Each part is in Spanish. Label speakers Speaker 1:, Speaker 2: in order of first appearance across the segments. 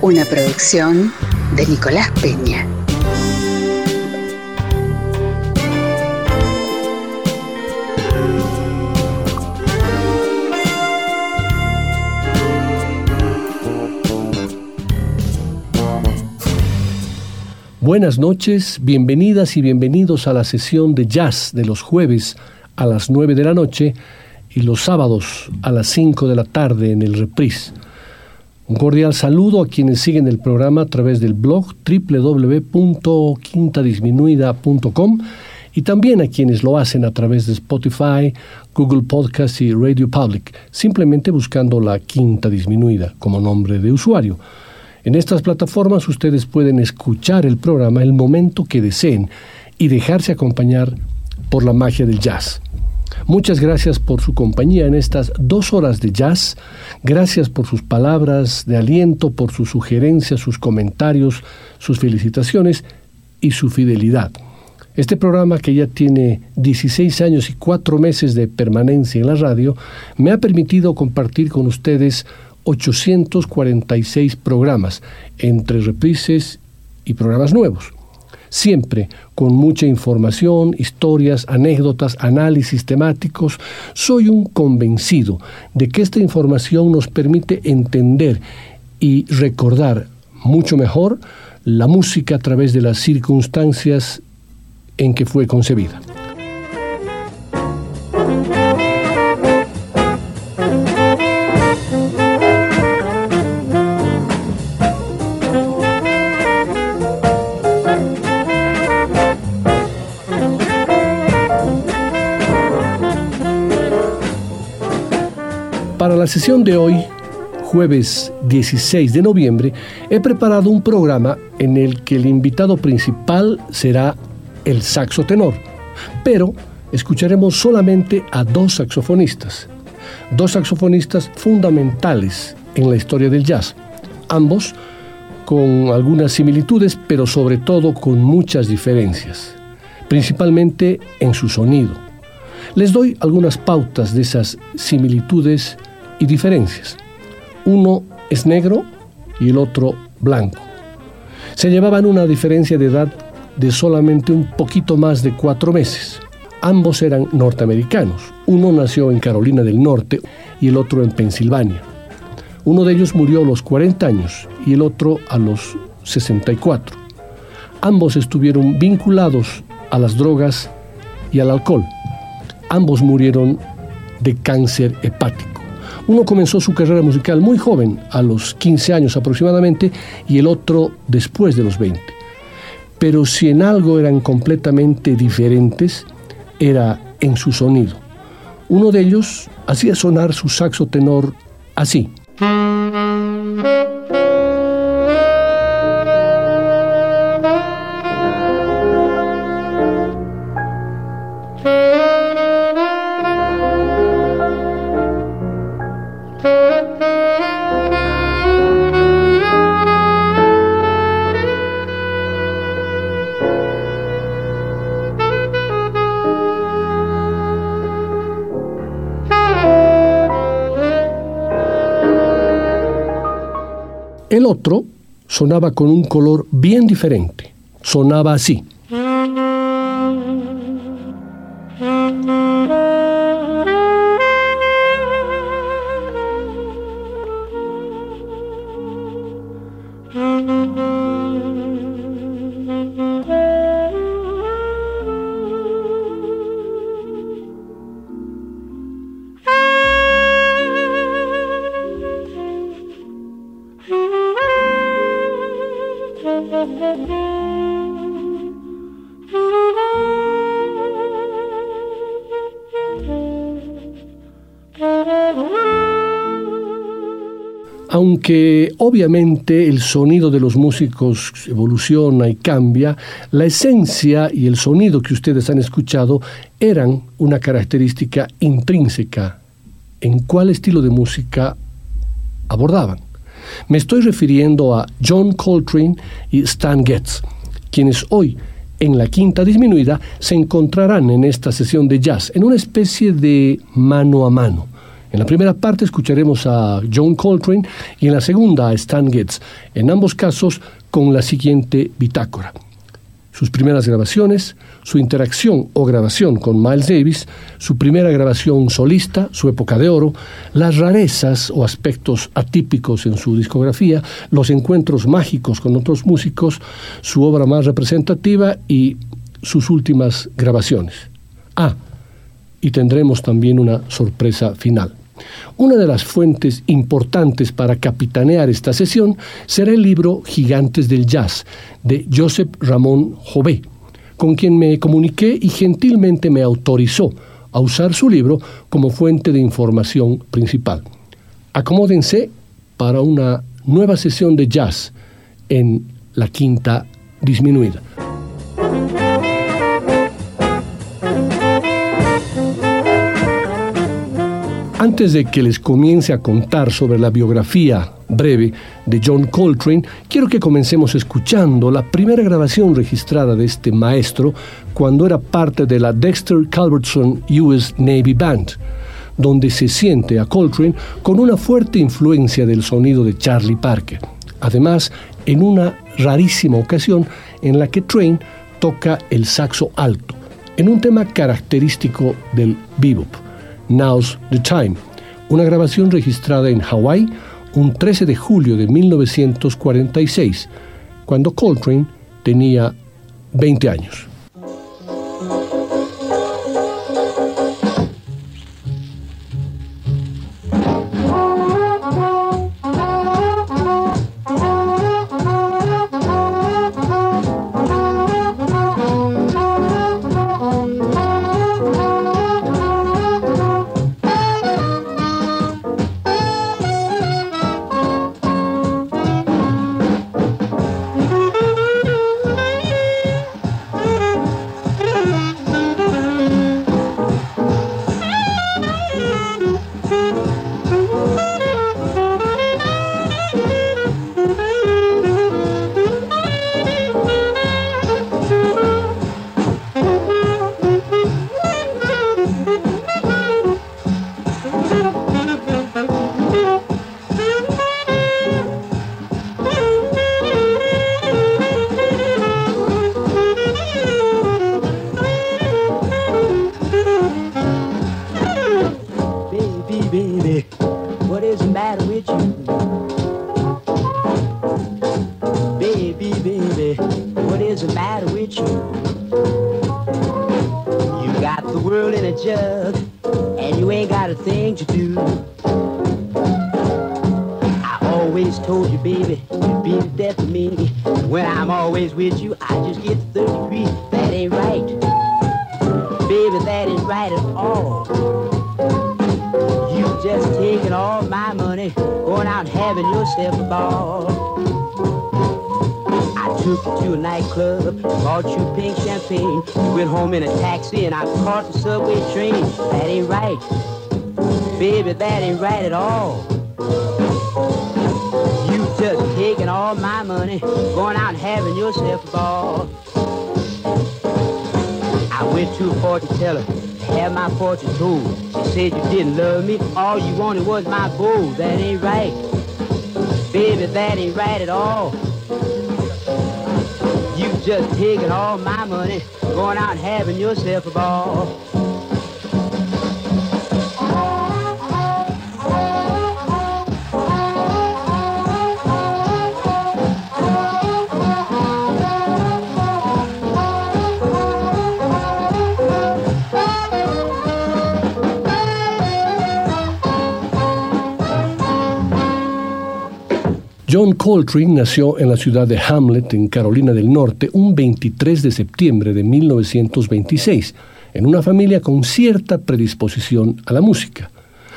Speaker 1: Una producción de Nicolás Peña.
Speaker 2: Buenas noches, bienvenidas y bienvenidos a la sesión de jazz de los jueves a las 9 de la noche y los sábados a las 5 de la tarde en el reprise. Un cordial saludo a quienes siguen el programa a través del blog www.quintadisminuida.com y también a quienes lo hacen a través de Spotify, Google Podcast y Radio Public, simplemente buscando la Quinta Disminuida como nombre de usuario. En estas plataformas ustedes pueden escuchar el programa el momento que deseen y dejarse acompañar por la magia del jazz. Muchas gracias por su compañía en estas dos horas de jazz. Gracias por sus palabras de aliento, por sus sugerencias, sus comentarios, sus felicitaciones y su fidelidad. Este programa, que ya tiene 16 años y 4 meses de permanencia en la radio, me ha permitido compartir con ustedes 846 programas, entre reprises y programas nuevos siempre con mucha información, historias, anécdotas, análisis temáticos, soy un convencido de que esta información nos permite entender y recordar mucho mejor la música a través de las circunstancias en que fue concebida. Sesión de hoy, jueves 16 de noviembre, he preparado un programa en el que el invitado principal será el saxo tenor, pero escucharemos solamente a dos saxofonistas, dos saxofonistas fundamentales en la historia del jazz, ambos con algunas similitudes, pero sobre todo con muchas diferencias, principalmente en su sonido. Les doy algunas pautas de esas similitudes y diferencias. Uno es negro y el otro blanco. Se llevaban una diferencia de edad de solamente un poquito más de cuatro meses. Ambos eran norteamericanos. Uno nació en Carolina del Norte y el otro en Pensilvania. Uno de ellos murió a los 40 años y el otro a los 64. Ambos estuvieron vinculados a las drogas y al alcohol. Ambos murieron de cáncer hepático. Uno comenzó su carrera musical muy joven, a los 15 años aproximadamente, y el otro después de los 20. Pero si en algo eran completamente diferentes, era en su sonido. Uno de ellos hacía sonar su saxo tenor así. El otro sonaba con un color bien diferente. Sonaba así. Aunque obviamente el sonido de los músicos evoluciona y cambia, la esencia y el sonido que ustedes han escuchado eran una característica intrínseca en cuál estilo de música abordaban. Me estoy refiriendo a John Coltrane y Stan Getz, quienes hoy en la quinta disminuida se encontrarán en esta sesión de jazz en una especie de mano a mano. En la primera parte escucharemos a John Coltrane y en la segunda a Stan Getz, en ambos casos con la siguiente bitácora sus primeras grabaciones, su interacción o grabación con Miles Davis, su primera grabación solista, su época de oro, las rarezas o aspectos atípicos en su discografía, los encuentros mágicos con otros músicos, su obra más representativa y sus últimas grabaciones. Ah, y tendremos también una sorpresa final. Una de las fuentes importantes para capitanear esta sesión será el libro Gigantes del Jazz de Joseph Ramón Jové, con quien me comuniqué y gentilmente me autorizó a usar su libro como fuente de información principal. Acomódense para una nueva sesión de jazz en la quinta disminuida. Antes de que les comience a contar sobre la biografía breve de John Coltrane, quiero que comencemos escuchando la primera grabación registrada de este maestro cuando era parte de la Dexter Culbertson US Navy Band, donde se siente a Coltrane con una fuerte influencia del sonido de Charlie Parker. Además, en una rarísima ocasión en la que Train toca el saxo alto, en un tema característico del bebop. Now's the Time, una grabación registrada en Hawái un 13 de julio de 1946, cuando Coltrane tenía 20 años.
Speaker 3: always told you, baby, you'd be the death of me. When I'm always with you, I just get the third degree. That ain't right. Baby, that ain't right at all. You just taking all my money, going out having yourself a ball. I took you to a nightclub, bought you pink champagne. You went home in a taxi and I caught the subway train. That ain't right. Baby, that ain't right at all having yourself a ball. I went to a fortune teller have my fortune told. She said you didn't love me, all you wanted was my gold. That ain't right. Baby, that ain't right at all. You just taking all my money, going out and having yourself a ball.
Speaker 2: John Coltrane nació en la ciudad de Hamlet, en Carolina del Norte, un 23 de septiembre de 1926, en una familia con cierta predisposición a la música.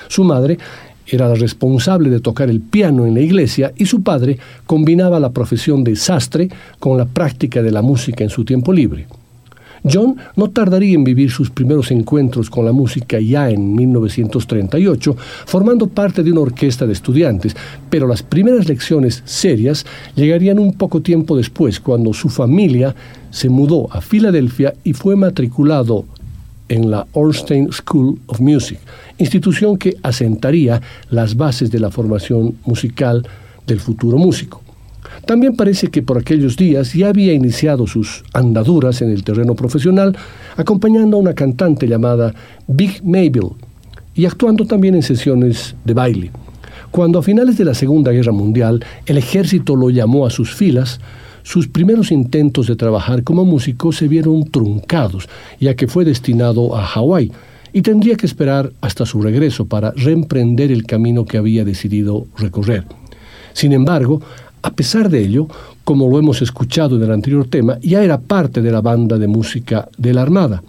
Speaker 2: Su madre era la responsable de tocar el piano en la iglesia y su padre combinaba la profesión de sastre con la práctica de la música en su tiempo libre. John no tardaría en vivir sus primeros encuentros con la música ya en 1938, formando parte de una orquesta de estudiantes, pero las primeras lecciones serias llegarían un poco tiempo después, cuando su familia se mudó a Filadelfia y fue matriculado en la Ornstein School of Music, institución que asentaría las bases de la formación musical del futuro músico. También parece que por aquellos días ya había iniciado sus andaduras en el terreno profesional, acompañando a una cantante llamada Big Mabel y actuando también en sesiones de baile. Cuando a finales de la Segunda Guerra Mundial el ejército lo llamó a sus filas, sus primeros intentos de trabajar como músico se vieron truncados, ya que fue destinado a Hawái y tendría que esperar hasta su regreso para reemprender el camino que había decidido recorrer. Sin embargo, a pesar de ello, como lo hemos escuchado en el anterior tema, ya era parte de la banda de música de la Armada.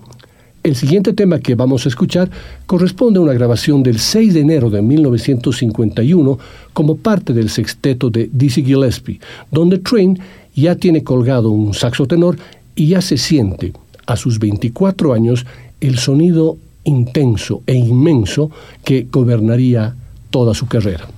Speaker 2: El siguiente tema que vamos a escuchar corresponde a una grabación del 6 de enero de 1951 como parte del sexteto de Dizzy Gillespie, donde Train ya tiene colgado un saxo tenor y ya se siente, a sus 24 años, el sonido intenso e inmenso que gobernaría toda su carrera.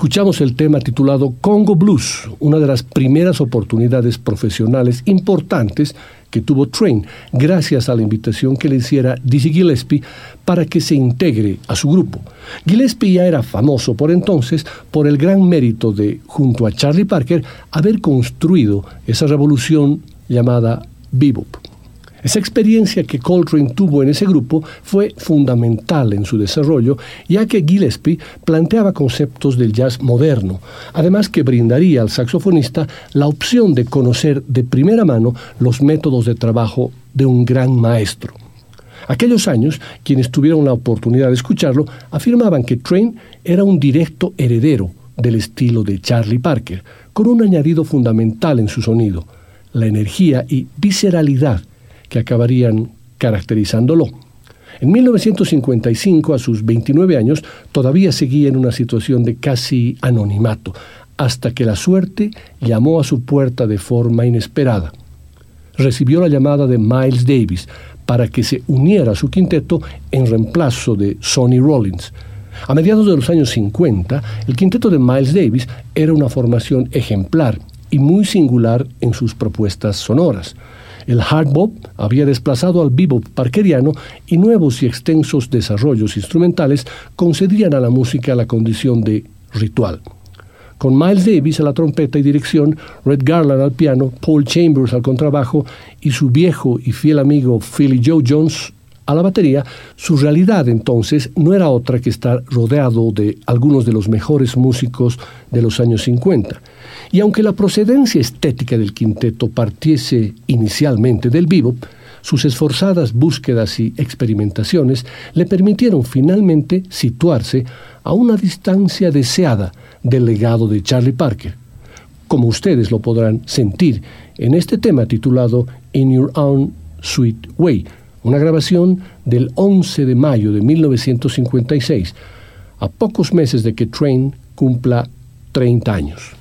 Speaker 2: Escuchamos el tema titulado Congo Blues, una de las primeras oportunidades profesionales importantes que tuvo Train, gracias a la invitación que le hiciera Dizzy Gillespie para que se integre a su grupo. Gillespie ya era famoso por entonces por el gran mérito de, junto a Charlie Parker, haber construido esa revolución llamada bebop. Esa experiencia que Coltrane tuvo en ese grupo fue fundamental en su desarrollo, ya que Gillespie planteaba conceptos del jazz moderno, además que brindaría al saxofonista la opción de conocer de primera mano los métodos de trabajo de un gran maestro. Aquellos años, quienes tuvieron la oportunidad de escucharlo afirmaban que Train era un directo heredero del estilo de Charlie Parker, con un añadido fundamental en su sonido, la energía y visceralidad que acabarían caracterizándolo. En 1955, a sus 29 años, todavía seguía en una situación de casi anonimato, hasta que la suerte llamó a su puerta de forma inesperada. Recibió la llamada de Miles Davis para que se uniera a su quinteto en reemplazo de Sonny Rollins. A mediados de los años 50, el quinteto de Miles Davis era una formación ejemplar y muy singular en sus propuestas sonoras. El hard bop había desplazado al bebop parkeriano y nuevos y extensos desarrollos instrumentales concedían a la música la condición de ritual. Con Miles Davis a la trompeta y dirección, Red Garland al piano, Paul Chambers al contrabajo y su viejo y fiel amigo Philly Joe Jones a la batería, su realidad entonces no era otra que estar rodeado de algunos de los mejores músicos de los años 50. Y aunque la procedencia estética del quinteto partiese inicialmente del bebop, sus esforzadas búsquedas y experimentaciones le permitieron finalmente situarse a una distancia deseada del legado de Charlie Parker, como ustedes lo podrán sentir en este tema titulado In Your Own Sweet Way, una grabación del 11 de mayo de 1956, a pocos meses de que Train cumpla 30 años.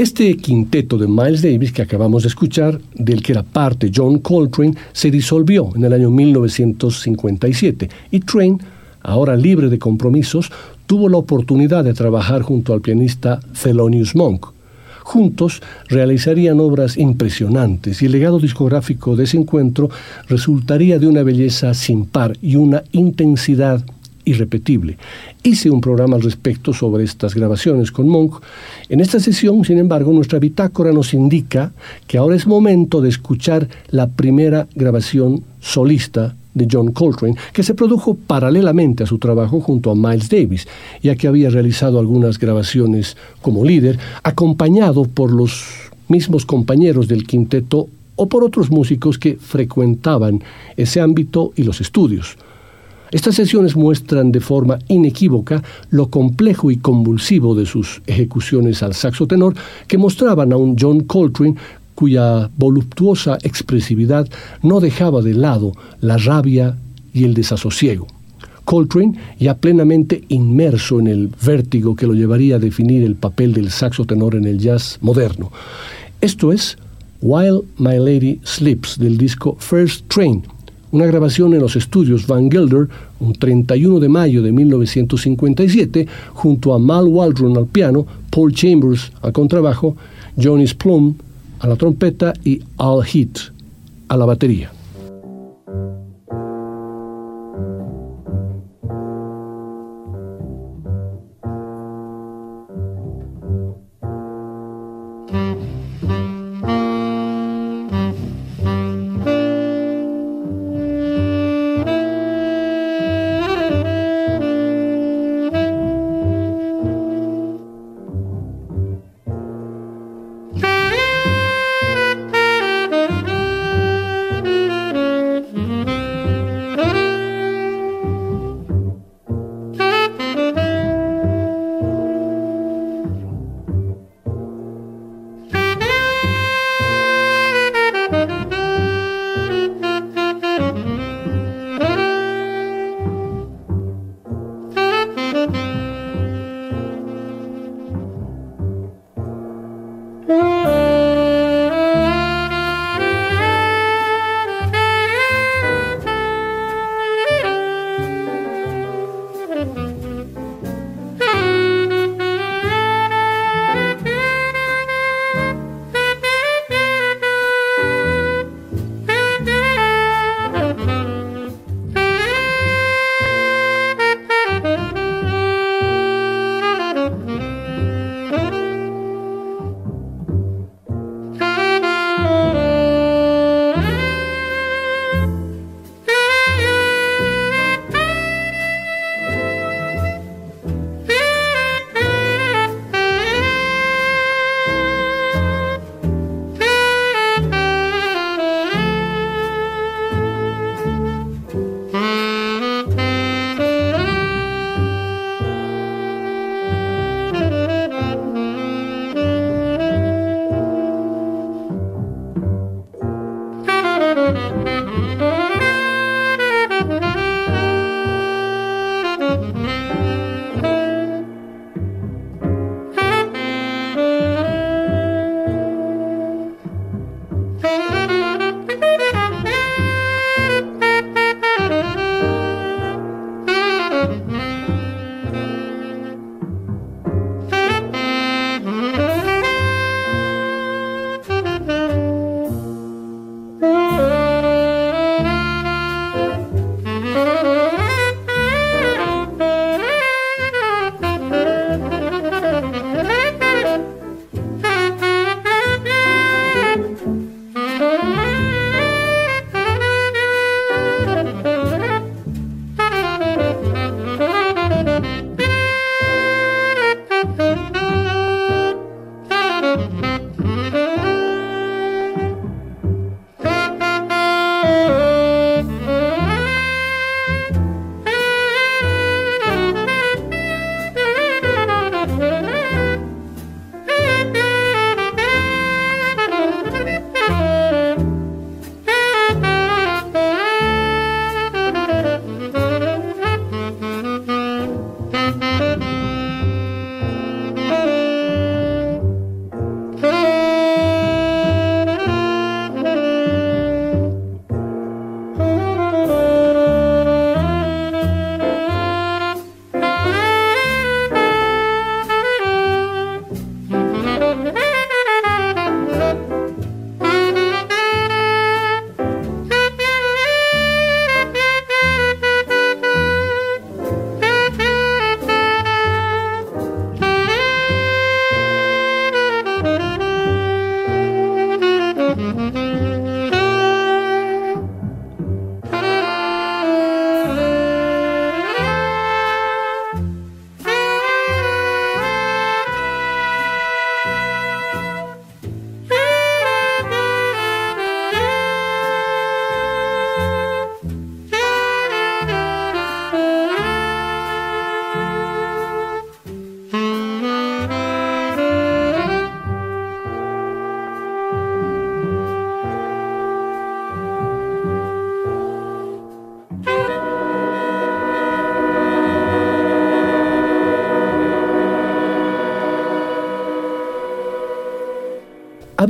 Speaker 2: Este quinteto de Miles Davis que acabamos de escuchar, del que era parte John Coltrane, se disolvió en el año 1957 y Train, ahora libre de compromisos, tuvo la oportunidad de trabajar junto al pianista Thelonious Monk. Juntos realizarían obras impresionantes y el legado discográfico de ese encuentro resultaría de una belleza sin par y una intensidad irrepetible. Hice un programa al respecto sobre estas grabaciones con Monk. En esta sesión, sin embargo, nuestra bitácora nos indica que ahora es momento de escuchar la primera grabación solista de John Coltrane, que se produjo paralelamente a su trabajo junto a Miles Davis, ya que había realizado algunas grabaciones como líder, acompañado por los mismos compañeros del quinteto o por otros músicos que frecuentaban ese ámbito y los estudios. Estas sesiones muestran de forma inequívoca lo complejo y convulsivo de sus ejecuciones al saxo tenor que mostraban a un John Coltrane cuya voluptuosa expresividad no dejaba de lado la rabia y el desasosiego. Coltrane, ya plenamente inmerso en el vértigo que lo llevaría a definir el papel del saxo tenor en el jazz moderno. Esto es While My Lady Sleeps del disco First Train una grabación en los estudios Van Gelder un 31 de mayo de 1957 junto a Mal Waldron al piano, Paul Chambers al contrabajo, Johnny Plum a la trompeta y Al Heath a la batería.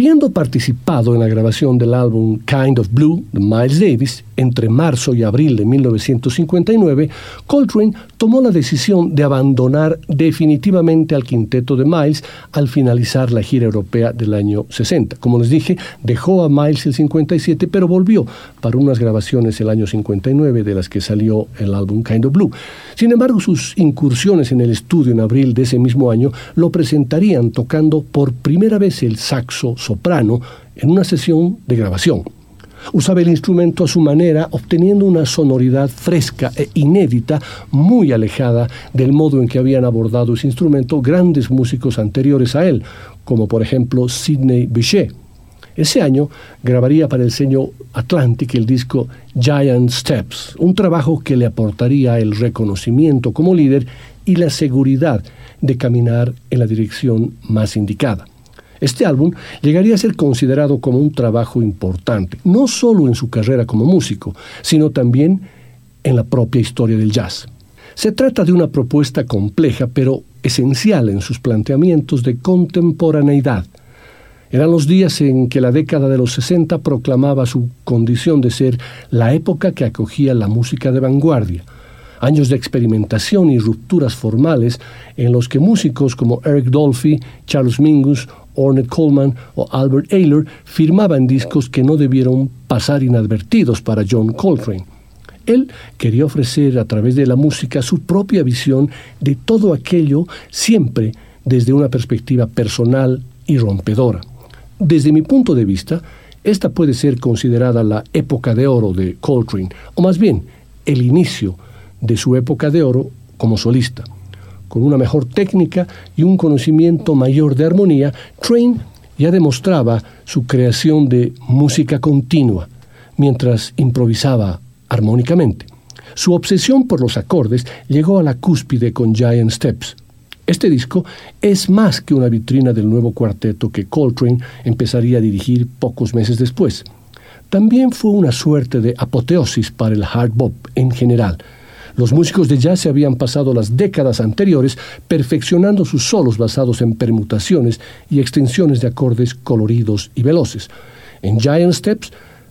Speaker 2: Habiendo participado en la grabación del álbum Kind of Blue de Miles Davis entre marzo y abril de 1959, Coltrane tomó la decisión de abandonar definitivamente al quinteto de Miles al finalizar la gira europea del año 60. Como les dije, dejó a Miles el 57, pero volvió para unas grabaciones el año 59 de las que salió el álbum Kind of Blue. Sin embargo, sus incursiones en el estudio en abril de ese mismo año lo presentarían tocando por primera vez el saxo soprano en una sesión de grabación. Usaba el instrumento a su manera, obteniendo una sonoridad fresca e inédita, muy alejada del modo en que habían abordado ese instrumento grandes músicos anteriores a él, como por ejemplo Sidney Bechet. Ese año grabaría para el sello Atlantic el disco Giant Steps, un trabajo que le aportaría el reconocimiento como líder y la seguridad de caminar en la dirección más indicada. Este álbum llegaría a ser considerado como un trabajo importante, no solo en su carrera como músico, sino también en la propia historia del jazz. Se trata de una propuesta compleja, pero esencial en sus planteamientos de contemporaneidad. Eran los días en que la década de los 60 proclamaba su condición de ser la época que acogía la música de vanguardia, años de experimentación y rupturas formales en los que músicos como Eric Dolphy, Charles Mingus Ornette Coleman o Albert Ayler firmaban discos que no debieron pasar inadvertidos para John Coltrane. Él quería ofrecer a través de la música su propia visión de todo aquello siempre desde una perspectiva personal y rompedora. Desde mi punto de vista, esta puede ser considerada la época de oro de Coltrane, o más bien el inicio de su época de oro como solista con una mejor técnica y un conocimiento mayor de armonía, Train ya demostraba su creación de música continua, mientras improvisaba armónicamente. Su obsesión por los acordes llegó a la cúspide con Giant Steps. Este disco es más que una vitrina del nuevo cuarteto que Coltrane empezaría a dirigir pocos meses después. También fue una suerte de apoteosis para el hard bop en general, los músicos de jazz se habían pasado las décadas anteriores perfeccionando sus solos basados en permutaciones y extensiones de acordes coloridos y veloces. En Giant Steps,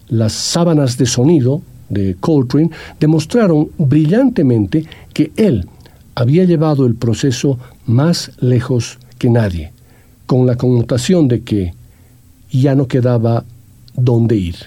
Speaker 2: las sábanas de sonido de Coltrane demostraron brillantemente que él había llevado el proceso más lejos que nadie, con la connotación de que ya no quedaba dónde ir.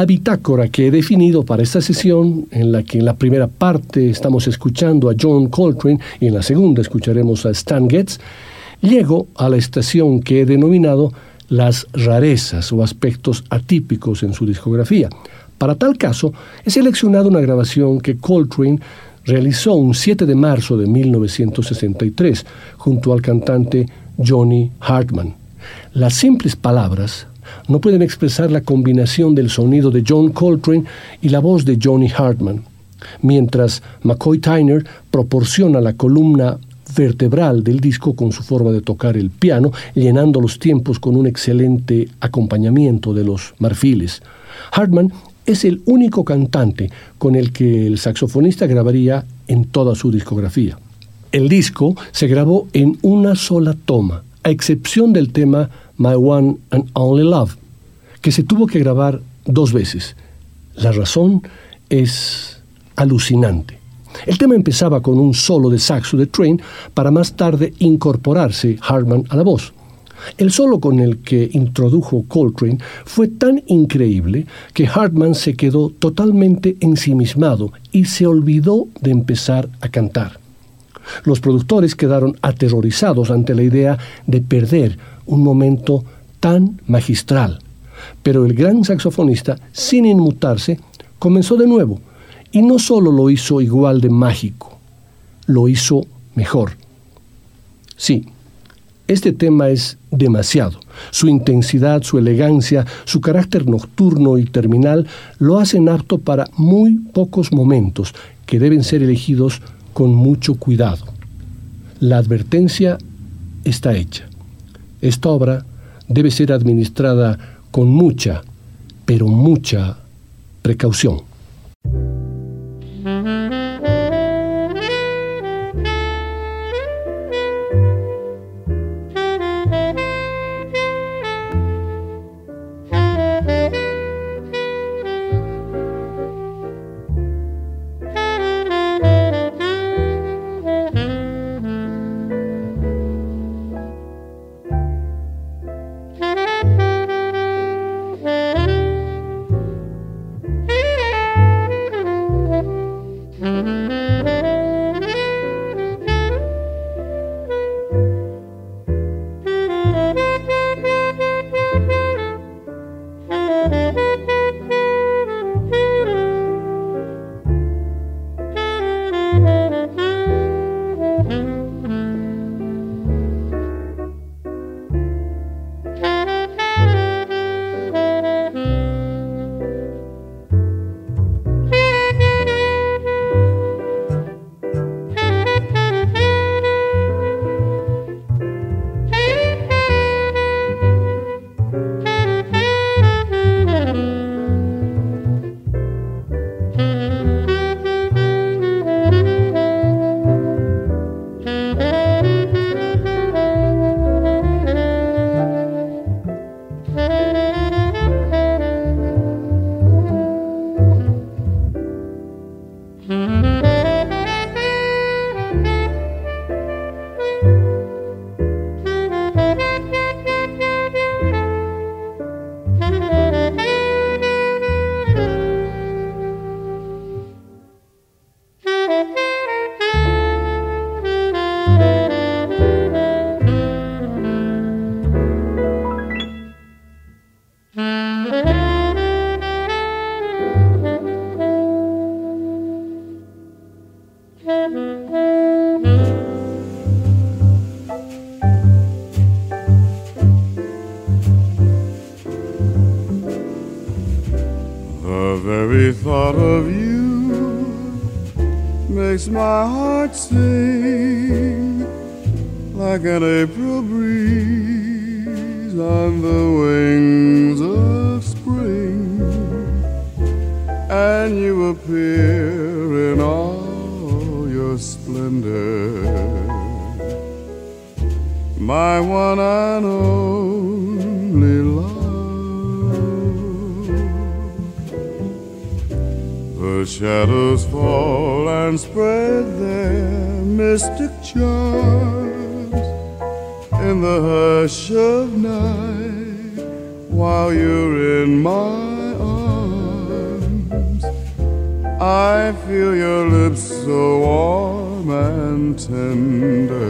Speaker 2: La bitácora que he definido para esta sesión, en la que en la primera parte estamos escuchando a John Coltrane y en la segunda escucharemos a Stan Getz, llego a la estación que he denominado las rarezas o aspectos atípicos en su discografía. Para tal caso, he seleccionado una grabación que Coltrane realizó un 7 de marzo de 1963 junto al cantante Johnny Hartman. Las simples palabras no pueden expresar la combinación del sonido de John Coltrane y la voz de Johnny Hartman, mientras McCoy Tyner proporciona la columna vertebral del disco con su forma de tocar el piano, llenando los tiempos con un excelente acompañamiento de los marfiles. Hartman es el único cantante con el que el saxofonista grabaría en toda su discografía. El disco se grabó en una sola toma, a excepción del tema My One and Only Love, que se tuvo que grabar dos veces. La razón es alucinante. El tema empezaba con un solo de saxo de Train para más tarde incorporarse Hartman a la voz. El solo con el que introdujo Coltrane fue tan increíble que Hartman se quedó totalmente ensimismado y se olvidó de empezar a cantar. Los productores quedaron aterrorizados ante la idea de perder un momento tan magistral. Pero el gran saxofonista, sin inmutarse, comenzó de nuevo y no solo lo hizo igual de mágico, lo hizo mejor. Sí, este tema es demasiado. Su intensidad, su elegancia, su carácter nocturno y terminal lo hacen apto para muy pocos momentos que deben ser elegidos con mucho cuidado. La advertencia está hecha. Esta obra debe ser administrada con mucha, pero mucha precaución. The
Speaker 4: very thought of you makes my heart sing like an April breeze. one and only love. The shadows fall and spread their mystic charms in the hush of night while you're in my arms. I feel your lips so warm and tender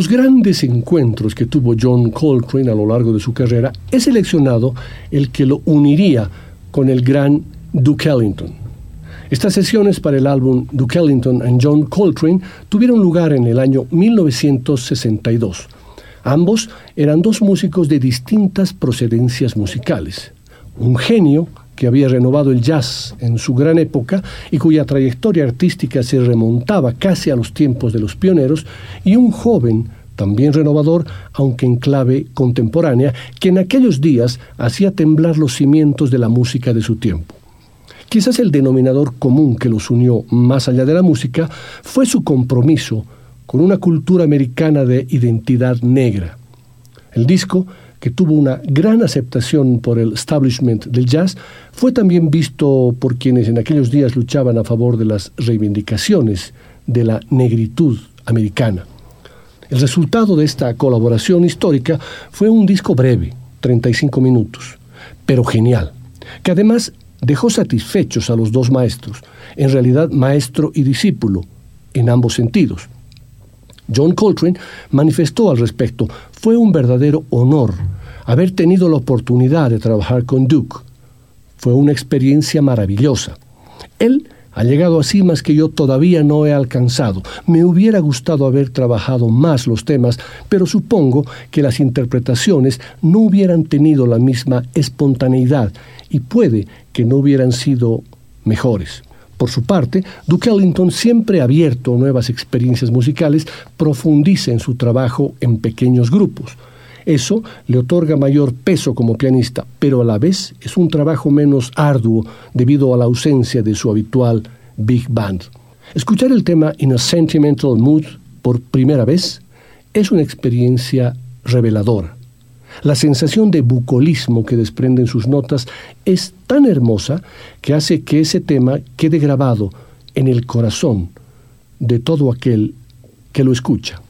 Speaker 2: los grandes encuentros que tuvo John Coltrane a lo largo de su carrera, he seleccionado el que lo uniría con el gran Duke Ellington. Estas sesiones para el álbum Duke Ellington and John Coltrane tuvieron lugar en el año 1962. Ambos eran dos músicos de distintas procedencias musicales. Un genio que había renovado el jazz en su gran época y cuya trayectoria artística se remontaba casi a los tiempos de los pioneros, y un joven también renovador, aunque en clave contemporánea, que en aquellos días hacía temblar los cimientos de la música de su tiempo. Quizás el denominador común que los unió más allá de la música fue su compromiso con una cultura americana de identidad negra. El disco, que tuvo una gran aceptación por el establishment del jazz, fue también visto por quienes en aquellos días luchaban a favor de las reivindicaciones de la negritud americana. El resultado de esta colaboración histórica fue un disco breve, 35 minutos, pero genial, que además dejó satisfechos a los dos maestros, en realidad maestro y discípulo, en ambos sentidos. John Coltrane manifestó al respecto, fue un verdadero honor haber tenido la oportunidad de trabajar con Duke. Fue una experiencia maravillosa. Él ha llegado a cimas que yo todavía no he alcanzado. Me hubiera gustado haber trabajado más los temas, pero supongo que las interpretaciones no hubieran tenido la misma espontaneidad y puede que no hubieran sido mejores. Por su parte, Duke Ellington, siempre abierto a nuevas experiencias musicales, profundiza en su trabajo en pequeños grupos. Eso le otorga mayor peso como pianista, pero a la vez es un trabajo menos arduo debido a la ausencia de su habitual big band. Escuchar el tema In a Sentimental Mood por primera vez es una experiencia reveladora. La sensación de bucolismo que desprenden sus notas es tan hermosa que hace que ese tema quede grabado en el corazón de todo aquel que lo escucha.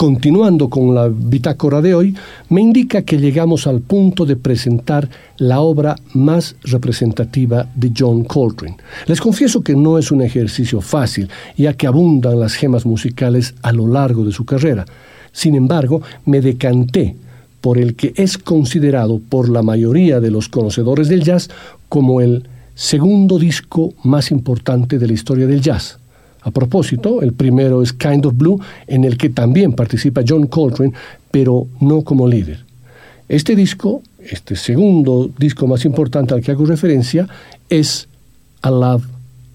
Speaker 2: Continuando con la bitácora de hoy, me indica que llegamos al punto de presentar la obra más representativa de John Coltrane. Les confieso que no es un ejercicio fácil, ya que abundan las gemas musicales a lo largo de su carrera. Sin embargo, me decanté por el que es considerado por la mayoría de los conocedores del jazz como el segundo disco más importante de la historia del jazz. A propósito, el primero es Kind of Blue, en el que también participa John Coltrane, pero no como líder. Este disco, este segundo disco más importante al que hago referencia, es A Love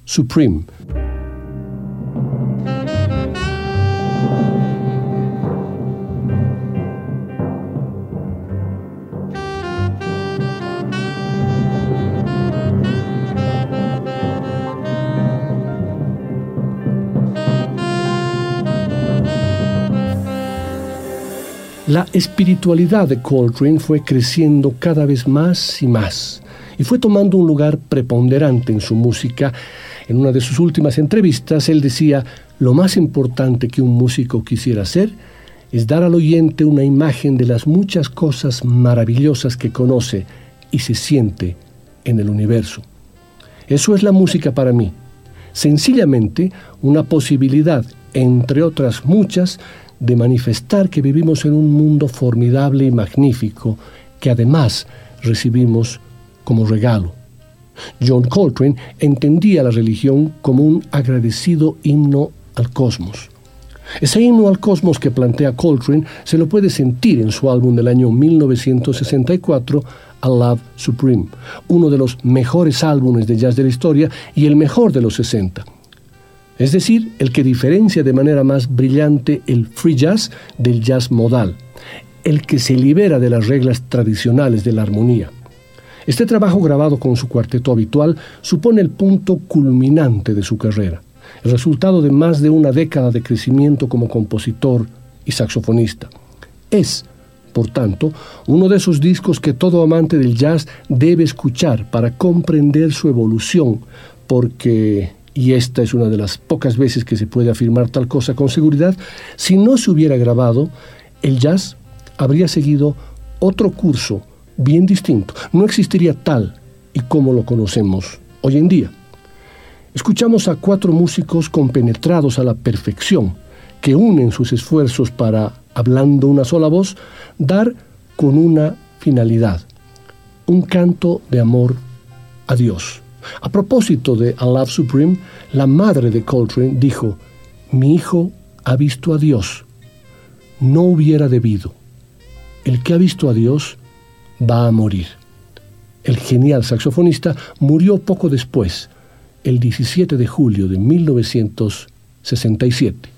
Speaker 2: Supreme. La espiritualidad de Coltrane fue creciendo cada vez más y más y fue tomando un lugar preponderante en su música. En una de sus últimas entrevistas, él decía, lo más importante que un músico quisiera hacer es dar al oyente una imagen de las muchas cosas maravillosas que conoce y se siente en el universo. Eso es la música para mí. Sencillamente una posibilidad, entre otras muchas, de manifestar que vivimos en un mundo formidable y magnífico que además recibimos como regalo. John Coltrane entendía la religión como un agradecido himno al cosmos. Ese himno al cosmos que plantea Coltrane se lo puede sentir en su álbum del año 1964, A Love Supreme, uno de los mejores álbumes de jazz de la historia y el mejor de los 60 es decir, el que diferencia de manera más brillante el free jazz del jazz modal, el que se libera de las reglas tradicionales de la armonía. Este trabajo grabado con su cuarteto habitual supone el punto culminante de su carrera, el resultado de más de una década de crecimiento como compositor y saxofonista. Es, por tanto, uno de esos discos que todo amante del jazz debe escuchar para comprender su evolución, porque y esta es una de las pocas veces que se puede afirmar tal cosa con seguridad, si no se hubiera grabado, el jazz habría seguido otro curso bien distinto. No existiría tal y como lo conocemos hoy en día. Escuchamos a cuatro músicos compenetrados a la perfección, que unen sus esfuerzos para, hablando una sola voz, dar con una finalidad, un canto de amor a Dios. A propósito de A Love Supreme, la madre de Coltrane dijo, mi hijo ha visto a Dios. No hubiera debido. El que ha visto a Dios va a morir. El genial saxofonista murió poco después, el 17 de julio de 1967.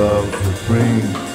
Speaker 2: love to bring.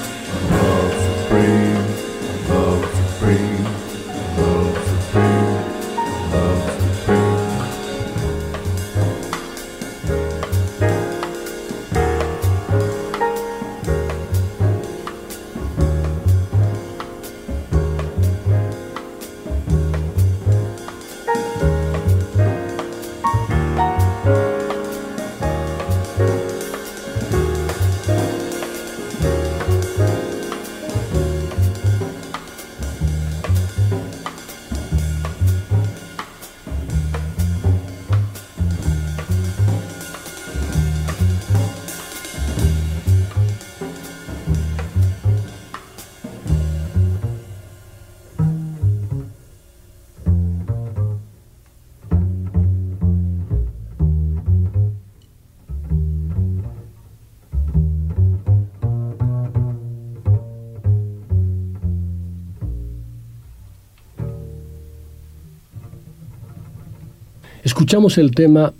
Speaker 2: El tema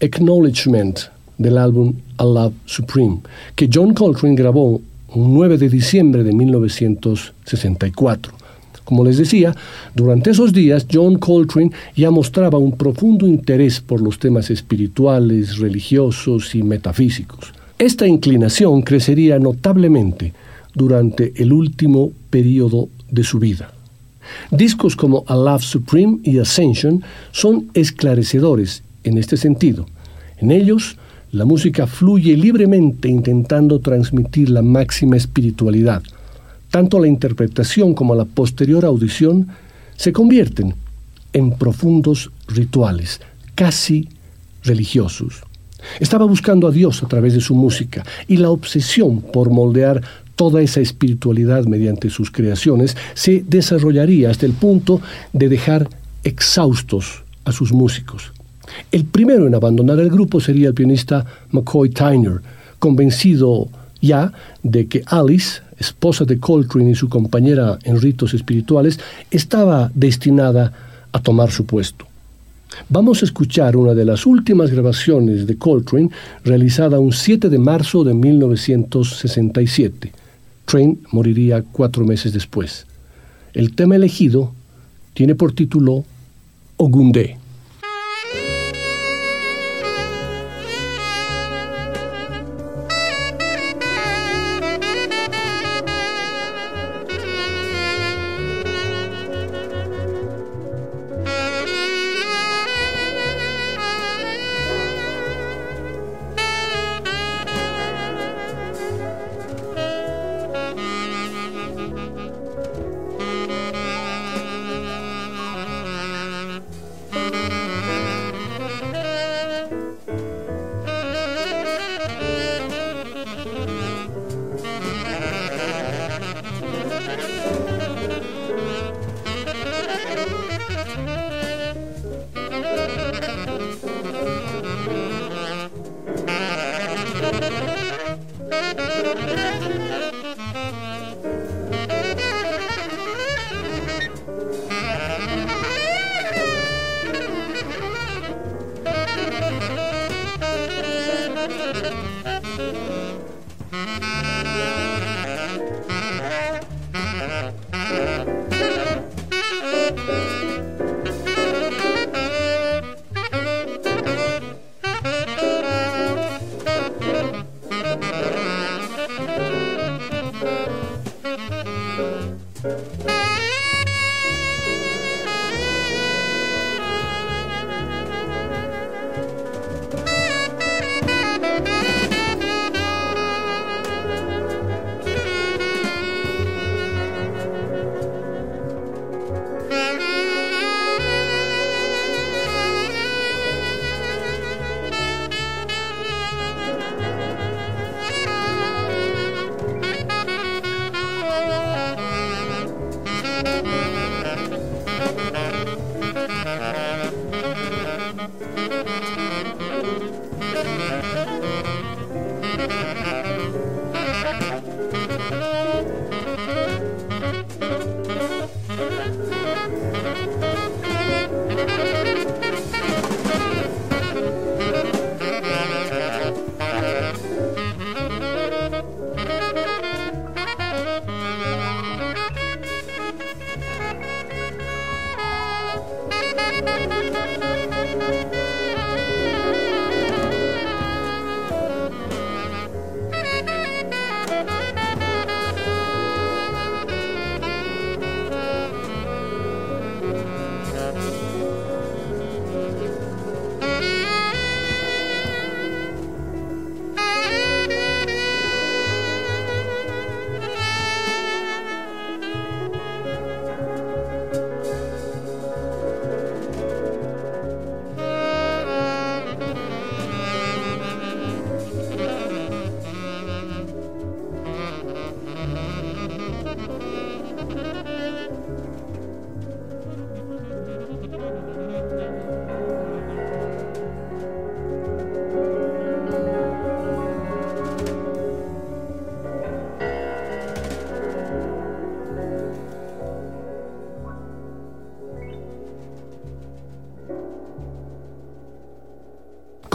Speaker 2: Acknowledgement del álbum A Love Supreme, que John Coltrane grabó un 9 de diciembre de 1964. Como les decía, durante esos días John Coltrane ya mostraba un profundo interés por los temas espirituales, religiosos y metafísicos. Esta inclinación crecería notablemente durante el último periodo de su vida. Discos como A Love Supreme y Ascension son esclarecedores en este sentido. En ellos, la música fluye libremente intentando transmitir la máxima espiritualidad. Tanto la interpretación como la posterior audición se convierten en profundos rituales, casi religiosos. Estaba buscando a Dios a través de su música y la obsesión por moldear toda esa espiritualidad mediante sus creaciones se desarrollaría hasta el punto de dejar exhaustos a sus músicos. El primero en abandonar el grupo sería el pianista McCoy Tyner, convencido ya de que Alice, esposa de Coltrane y su compañera en ritos espirituales, estaba destinada a tomar su puesto. Vamos a escuchar una de las últimas grabaciones de Coltrane realizada un 7 de marzo de 1967. Train moriría cuatro meses después. El tema elegido tiene por título Ogunde.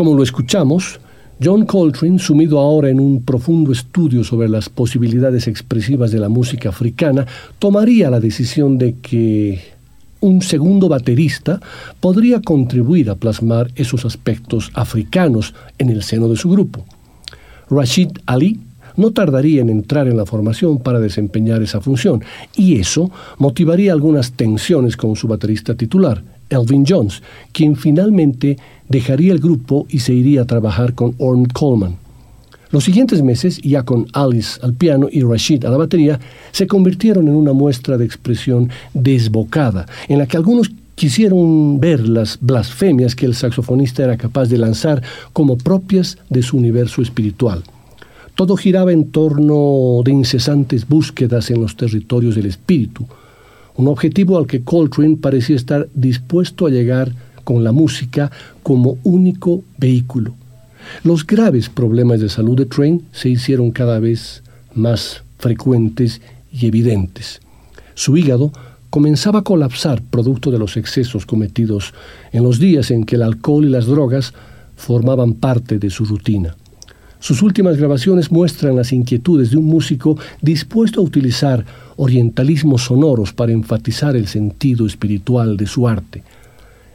Speaker 2: Como lo escuchamos, John Coltrane, sumido ahora en un profundo estudio sobre las posibilidades expresivas de la música africana, tomaría la decisión de que un segundo baterista podría contribuir a plasmar esos aspectos africanos en el seno de su grupo. Rashid Ali no tardaría en entrar en la formación para desempeñar esa función, y eso motivaría algunas tensiones con su baterista titular, Elvin Jones, quien finalmente dejaría el grupo y se iría a trabajar con Orn Coleman. Los siguientes meses, ya con Alice al piano y Rashid a la batería, se convirtieron en una muestra de expresión desbocada, en la que algunos quisieron ver las blasfemias que el saxofonista era capaz de lanzar como propias de su universo espiritual. Todo giraba en torno de incesantes búsquedas en los territorios del espíritu, un objetivo al que Coltrane parecía estar dispuesto a llegar con la música como único vehículo. Los graves problemas de salud de Train se hicieron cada vez más frecuentes y evidentes. Su hígado comenzaba a colapsar producto de los excesos cometidos en los días en que el alcohol y las drogas formaban parte de su rutina. Sus últimas grabaciones muestran las inquietudes de un músico dispuesto a utilizar orientalismos sonoros para enfatizar el sentido espiritual de su arte.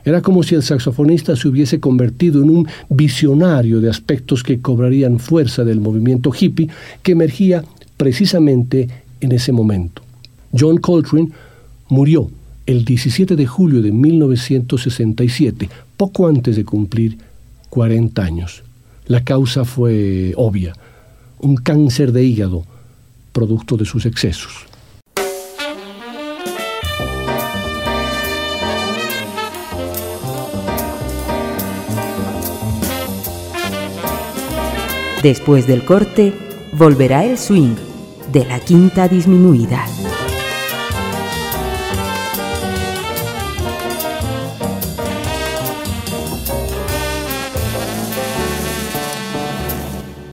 Speaker 2: Era como si el saxofonista se hubiese convertido en un visionario de aspectos que cobrarían fuerza del movimiento hippie que emergía precisamente en ese momento. John Coltrane murió el 17 de julio de 1967, poco antes de cumplir 40 años. La causa fue obvia, un cáncer de hígado, producto de sus excesos.
Speaker 5: Después del corte, volverá el swing de la quinta disminuida.